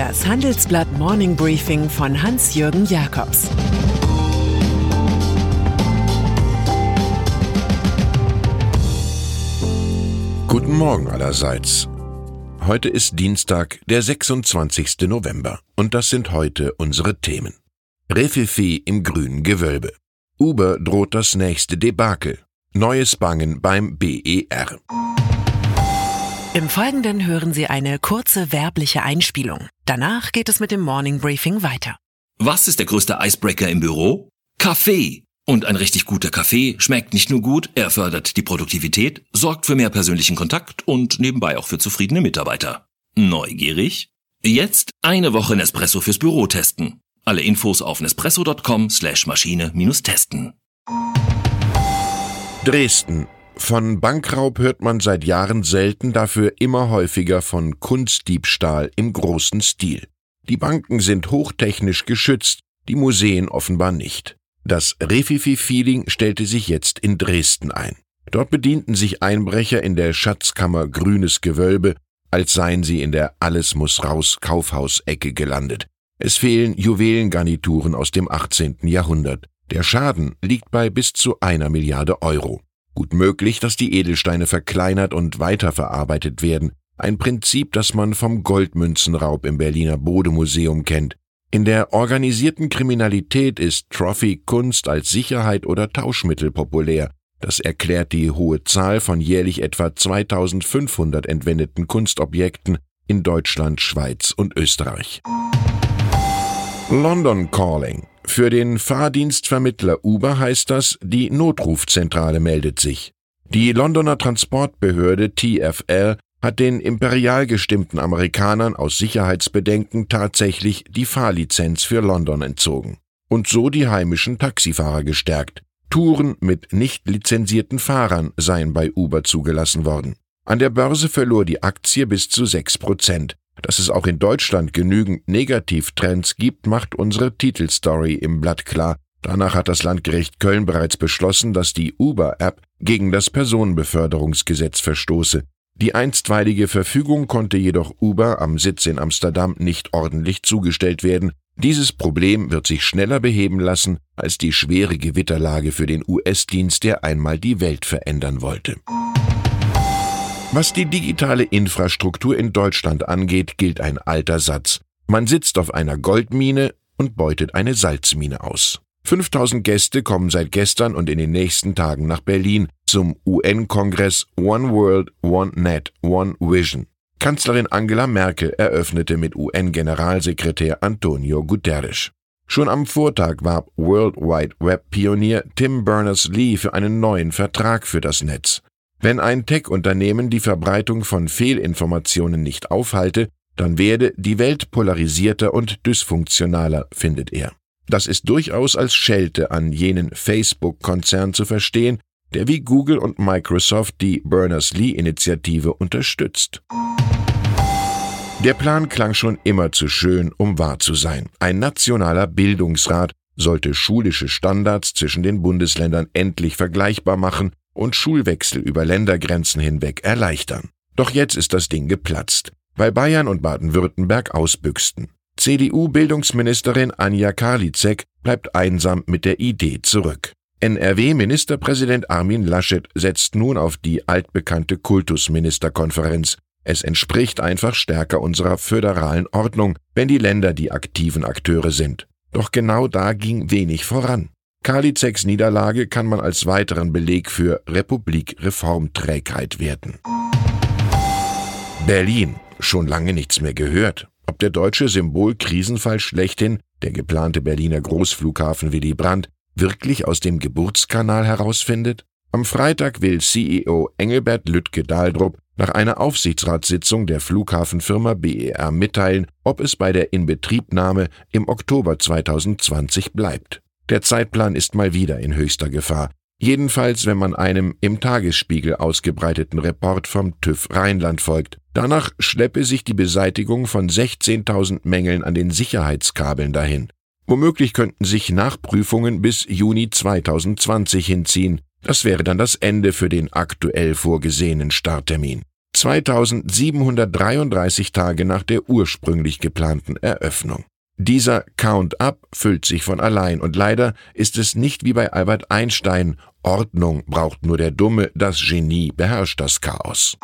Das Handelsblatt Morning Briefing von Hans-Jürgen Jakobs Guten Morgen allerseits. Heute ist Dienstag, der 26. November, und das sind heute unsere Themen. Refifi im grünen Gewölbe. Uber droht das nächste Debakel. Neues Bangen beim BER. Im Folgenden hören Sie eine kurze werbliche Einspielung. Danach geht es mit dem Morning Briefing weiter. Was ist der größte Icebreaker im Büro? Kaffee. Und ein richtig guter Kaffee schmeckt nicht nur gut, er fördert die Produktivität, sorgt für mehr persönlichen Kontakt und nebenbei auch für zufriedene Mitarbeiter. Neugierig? Jetzt eine Woche Nespresso fürs Büro testen. Alle Infos auf nespresso.com slash Maschine-testen. Dresden. Von Bankraub hört man seit Jahren selten, dafür immer häufiger von Kunstdiebstahl im großen Stil. Die Banken sind hochtechnisch geschützt, die Museen offenbar nicht. Das Refifi-Feeling stellte sich jetzt in Dresden ein. Dort bedienten sich Einbrecher in der Schatzkammer Grünes Gewölbe, als seien sie in der Alles muss raus Kaufhausecke gelandet. Es fehlen Juwelengarnituren aus dem 18. Jahrhundert. Der Schaden liegt bei bis zu einer Milliarde Euro. Gut möglich, dass die Edelsteine verkleinert und weiterverarbeitet werden. Ein Prinzip, das man vom Goldmünzenraub im Berliner Bodemuseum kennt. In der organisierten Kriminalität ist Trophy-Kunst als Sicherheit oder Tauschmittel populär. Das erklärt die hohe Zahl von jährlich etwa 2500 entwendeten Kunstobjekten in Deutschland, Schweiz und Österreich. London Calling. Für den Fahrdienstvermittler Uber heißt das, die Notrufzentrale meldet sich. Die Londoner Transportbehörde TfL hat den imperial gestimmten Amerikanern aus Sicherheitsbedenken tatsächlich die Fahrlizenz für London entzogen und so die heimischen Taxifahrer gestärkt. Touren mit nicht lizenzierten Fahrern seien bei Uber zugelassen worden. An der Börse verlor die Aktie bis zu sechs Prozent. Dass es auch in Deutschland genügend Negativtrends gibt, macht unsere Titelstory im Blatt klar. Danach hat das Landgericht Köln bereits beschlossen, dass die Uber-App gegen das Personenbeförderungsgesetz verstoße. Die einstweilige Verfügung konnte jedoch Uber am Sitz in Amsterdam nicht ordentlich zugestellt werden. Dieses Problem wird sich schneller beheben lassen als die schwere Gewitterlage für den US-Dienst, der einmal die Welt verändern wollte. Was die digitale Infrastruktur in Deutschland angeht, gilt ein alter Satz. Man sitzt auf einer Goldmine und beutet eine Salzmine aus. 5000 Gäste kommen seit gestern und in den nächsten Tagen nach Berlin zum UN-Kongress One World, One Net, One Vision. Kanzlerin Angela Merkel eröffnete mit UN-Generalsekretär Antonio Guterres. Schon am Vortag warb World Wide Web-Pionier Tim Berners-Lee für einen neuen Vertrag für das Netz. Wenn ein Tech-Unternehmen die Verbreitung von Fehlinformationen nicht aufhalte, dann werde die Welt polarisierter und dysfunktionaler, findet er. Das ist durchaus als Schelte an jenen Facebook-Konzern zu verstehen, der wie Google und Microsoft die Berners-Lee-Initiative unterstützt. Der Plan klang schon immer zu schön, um wahr zu sein. Ein nationaler Bildungsrat sollte schulische Standards zwischen den Bundesländern endlich vergleichbar machen und Schulwechsel über Ländergrenzen hinweg erleichtern. Doch jetzt ist das Ding geplatzt, weil Bayern und Baden-Württemberg ausbüchsten. CDU-Bildungsministerin Anja Karlitzek bleibt einsam mit der Idee zurück. NRW-Ministerpräsident Armin Laschet setzt nun auf die altbekannte Kultusministerkonferenz. Es entspricht einfach stärker unserer föderalen Ordnung, wenn die Länder die aktiven Akteure sind. Doch genau da ging wenig voran. Karlitzeks Niederlage kann man als weiteren Beleg für Republik-Reformträgheit werten. Berlin. Schon lange nichts mehr gehört. Ob der deutsche Symbol-Krisenfall schlechthin, der geplante Berliner Großflughafen Willy Brandt, wirklich aus dem Geburtskanal herausfindet? Am Freitag will CEO Engelbert Lüttke-Dahldrup nach einer Aufsichtsratssitzung der Flughafenfirma BER mitteilen, ob es bei der Inbetriebnahme im Oktober 2020 bleibt. Der Zeitplan ist mal wieder in höchster Gefahr. Jedenfalls, wenn man einem im Tagesspiegel ausgebreiteten Report vom TÜV Rheinland folgt. Danach schleppe sich die Beseitigung von 16.000 Mängeln an den Sicherheitskabeln dahin. Womöglich könnten sich Nachprüfungen bis Juni 2020 hinziehen. Das wäre dann das Ende für den aktuell vorgesehenen Starttermin. 2733 Tage nach der ursprünglich geplanten Eröffnung. Dieser Count-up füllt sich von allein und leider ist es nicht wie bei Albert Einstein, Ordnung braucht nur der Dumme, das Genie beherrscht das Chaos.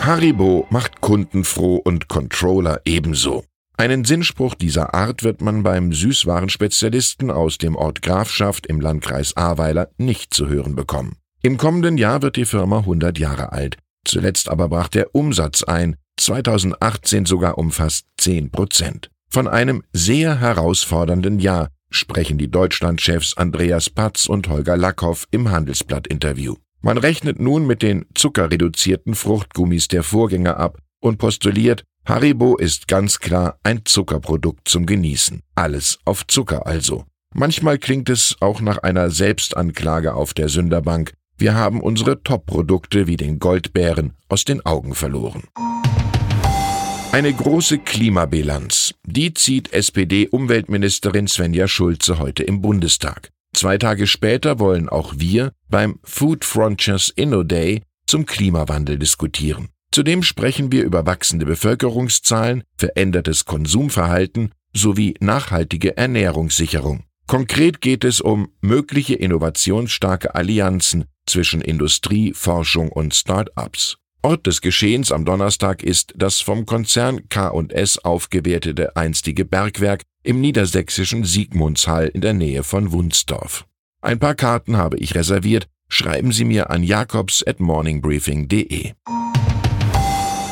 Haribo macht Kunden froh und Controller ebenso. Einen Sinnspruch dieser Art wird man beim Süßwarenspezialisten aus dem Ort Grafschaft im Landkreis Ahrweiler nicht zu hören bekommen. Im kommenden Jahr wird die Firma 100 Jahre alt. Zuletzt aber brach der Umsatz ein, 2018 sogar um fast 10 Prozent. Von einem sehr herausfordernden Jahr sprechen die Deutschlandchefs Andreas Patz und Holger Lackhoff im Handelsblatt-Interview. Man rechnet nun mit den zuckerreduzierten Fruchtgummis der Vorgänger ab und postuliert, Haribo ist ganz klar ein Zuckerprodukt zum Genießen. Alles auf Zucker also. Manchmal klingt es auch nach einer Selbstanklage auf der Sünderbank. Wir haben unsere Top-Produkte wie den Goldbären aus den Augen verloren. Eine große Klimabilanz. Die zieht SPD-Umweltministerin Svenja Schulze heute im Bundestag. Zwei Tage später wollen auch wir beim Food Frontiers Inno Day zum Klimawandel diskutieren. Zudem sprechen wir über wachsende Bevölkerungszahlen, verändertes Konsumverhalten sowie nachhaltige Ernährungssicherung. Konkret geht es um mögliche innovationsstarke Allianzen zwischen Industrie, Forschung und Start-ups. Ort des Geschehens am Donnerstag ist das vom Konzern K&S aufgewertete einstige Bergwerk im niedersächsischen Siegmundshall in der Nähe von Wunsdorf. Ein paar Karten habe ich reserviert, schreiben Sie mir an jakobs at morningbriefing.de.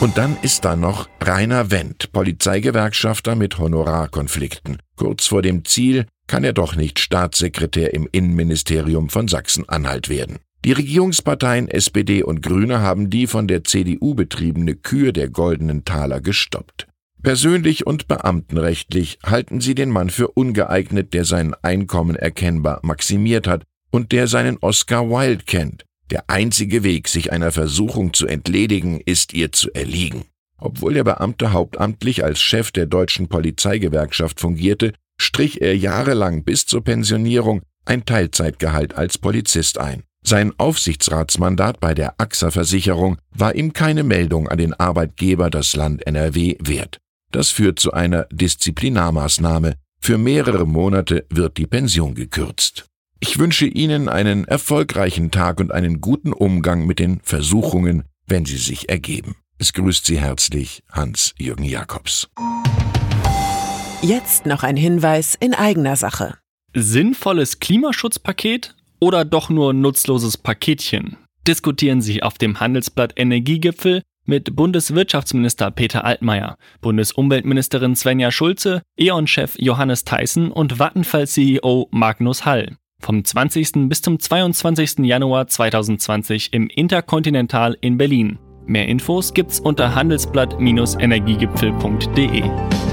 Und dann ist da noch Rainer Wendt, Polizeigewerkschafter mit Honorarkonflikten. Kurz vor dem Ziel kann er doch nicht Staatssekretär im Innenministerium von Sachsen-Anhalt werden. Die Regierungsparteien SPD und Grüne haben die von der CDU betriebene Kür der goldenen Taler gestoppt. Persönlich und beamtenrechtlich halten sie den Mann für ungeeignet, der sein Einkommen erkennbar maximiert hat und der seinen Oscar Wilde kennt. Der einzige Weg, sich einer Versuchung zu entledigen, ist ihr zu erliegen. Obwohl der Beamte hauptamtlich als Chef der deutschen Polizeigewerkschaft fungierte, strich er jahrelang bis zur Pensionierung ein Teilzeitgehalt als Polizist ein. Sein Aufsichtsratsmandat bei der AXA-Versicherung war ihm keine Meldung an den Arbeitgeber das Land NRW wert. Das führt zu einer Disziplinarmaßnahme. Für mehrere Monate wird die Pension gekürzt. Ich wünsche Ihnen einen erfolgreichen Tag und einen guten Umgang mit den Versuchungen, wenn sie sich ergeben. Es grüßt Sie herzlich Hans-Jürgen Jakobs. Jetzt noch ein Hinweis in eigener Sache. Sinnvolles Klimaschutzpaket oder doch nur nutzloses Paketchen? Diskutieren Sie auf dem Handelsblatt Energiegipfel mit Bundeswirtschaftsminister Peter Altmaier, Bundesumweltministerin Svenja Schulze, E.ON-Chef Johannes Theissen und Vattenfall-CEO Magnus Hall. Vom 20. bis zum 22. Januar 2020 im Interkontinental in Berlin. Mehr Infos gibt's unter handelsblatt-energiegipfel.de.